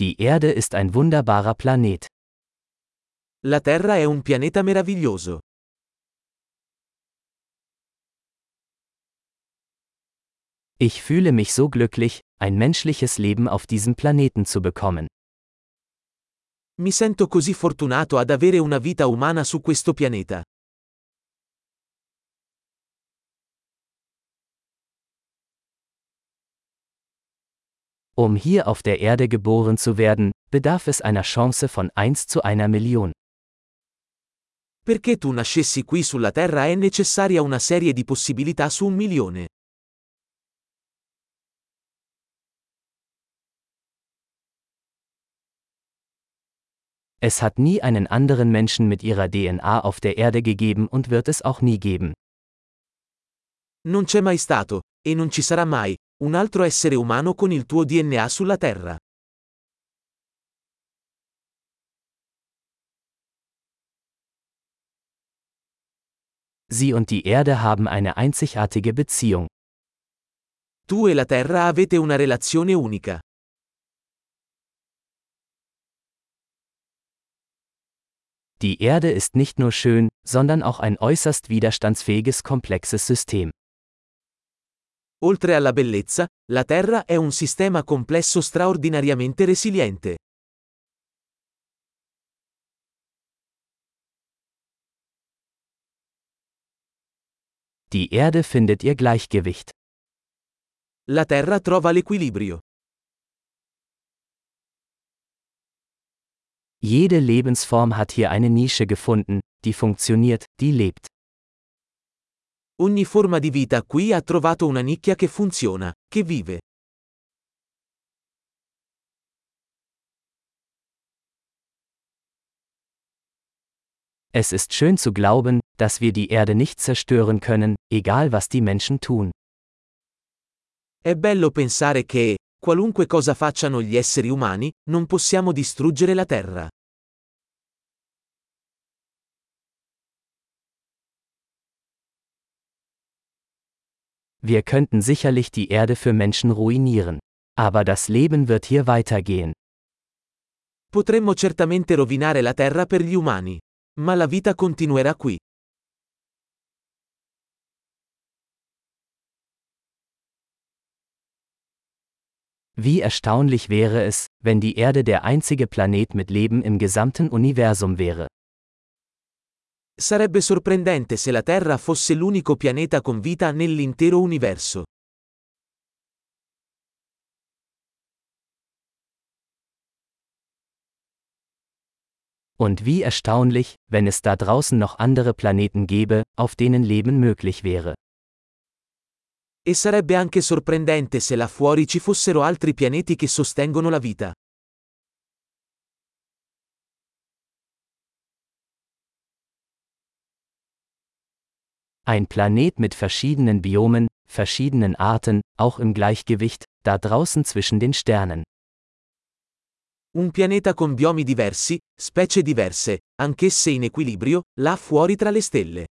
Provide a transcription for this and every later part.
Die Erde ist ein wunderbarer Planet. La Terra è un pianeta meraviglioso. Ich fühle mich so glücklich, ein menschliches Leben auf diesem Planeten zu bekommen. Mi sento così fortunato ad avere una vita umana su questo pianeta. Um hier auf der Erde geboren zu werden, bedarf es einer Chance von 1 zu einer Million. Perché tu nascessi qui sulla Terra è necessaria una serie di possibilità su un milione. Es hat nie einen anderen Menschen mit ihrer DNA auf der Erde gegeben und wird es auch nie geben. Non c'è mai stato, e non ci sarà mai, un altro essere umano con il tuo DNA sulla Terra. Sie und die Erde haben eine einzigartige Beziehung. Tu e la Terra avete una relazione unica. Die Erde ist nicht nur schön, sondern auch ein äußerst widerstandsfähiges komplexes System. Oltre alla bellezza, la Terra è un sistema complesso straordinariamente resiliente. Die Erde findet ihr Gleichgewicht. La Terra trova l'equilibrio. Jede Lebensform hat hier eine Nische gefunden, die funktioniert, die lebt. Ogni forma di vita qui ha trovato una nicchia che funziona, che vive. Es ist schön zu glauben, dass wir die Erde nicht zerstören können, egal was die Menschen tun. È bello pensare che, qualunque cosa facciano gli esseri umani, non possiamo distruggere la Terra. Wir könnten sicherlich die Erde für Menschen ruinieren. Aber das Leben wird hier weitergehen. Potremmo certamente rovinare la Terra per gli umani. Ma la vita continuerà qui. Wie erstaunlich wäre es, wenn die Erde der einzige Planet mit Leben im gesamten Universum wäre. Sarebbe sorprendente se la Terra fosse l'unico pianeta con vita nell'intero universo. Und wie erstaunlich, wenn es da draußen noch andere Planeten gäbe, auf denen Leben möglich wäre. E sarebbe anche sorprendente se là fuori ci fossero altri pianeti che sostengono la vita. Ein Planet mit verschiedenen Biomen, verschiedenen Arten, auch im Gleichgewicht, da draußen zwischen den Sternen. Un pianeta con biomi diversi, specie diverse, anch'esse in equilibrio, là fuori tra le stelle.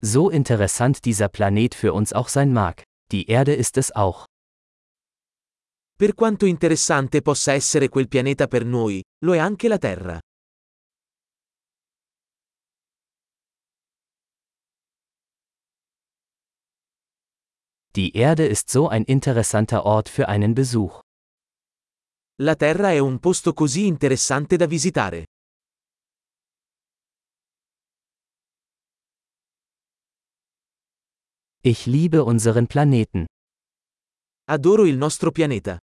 So interessant dieser Planet für uns auch sein mag, die Erde ist es auch. Per quanto interessante possa essere quel pianeta per noi, lo è anche la Terra. Die Erde ist so ein interessanter Ort für einen Besuch. La Terra è un posto così interessante da visitare. Ich liebe unseren Planeten. Adoro il nostro pianeta.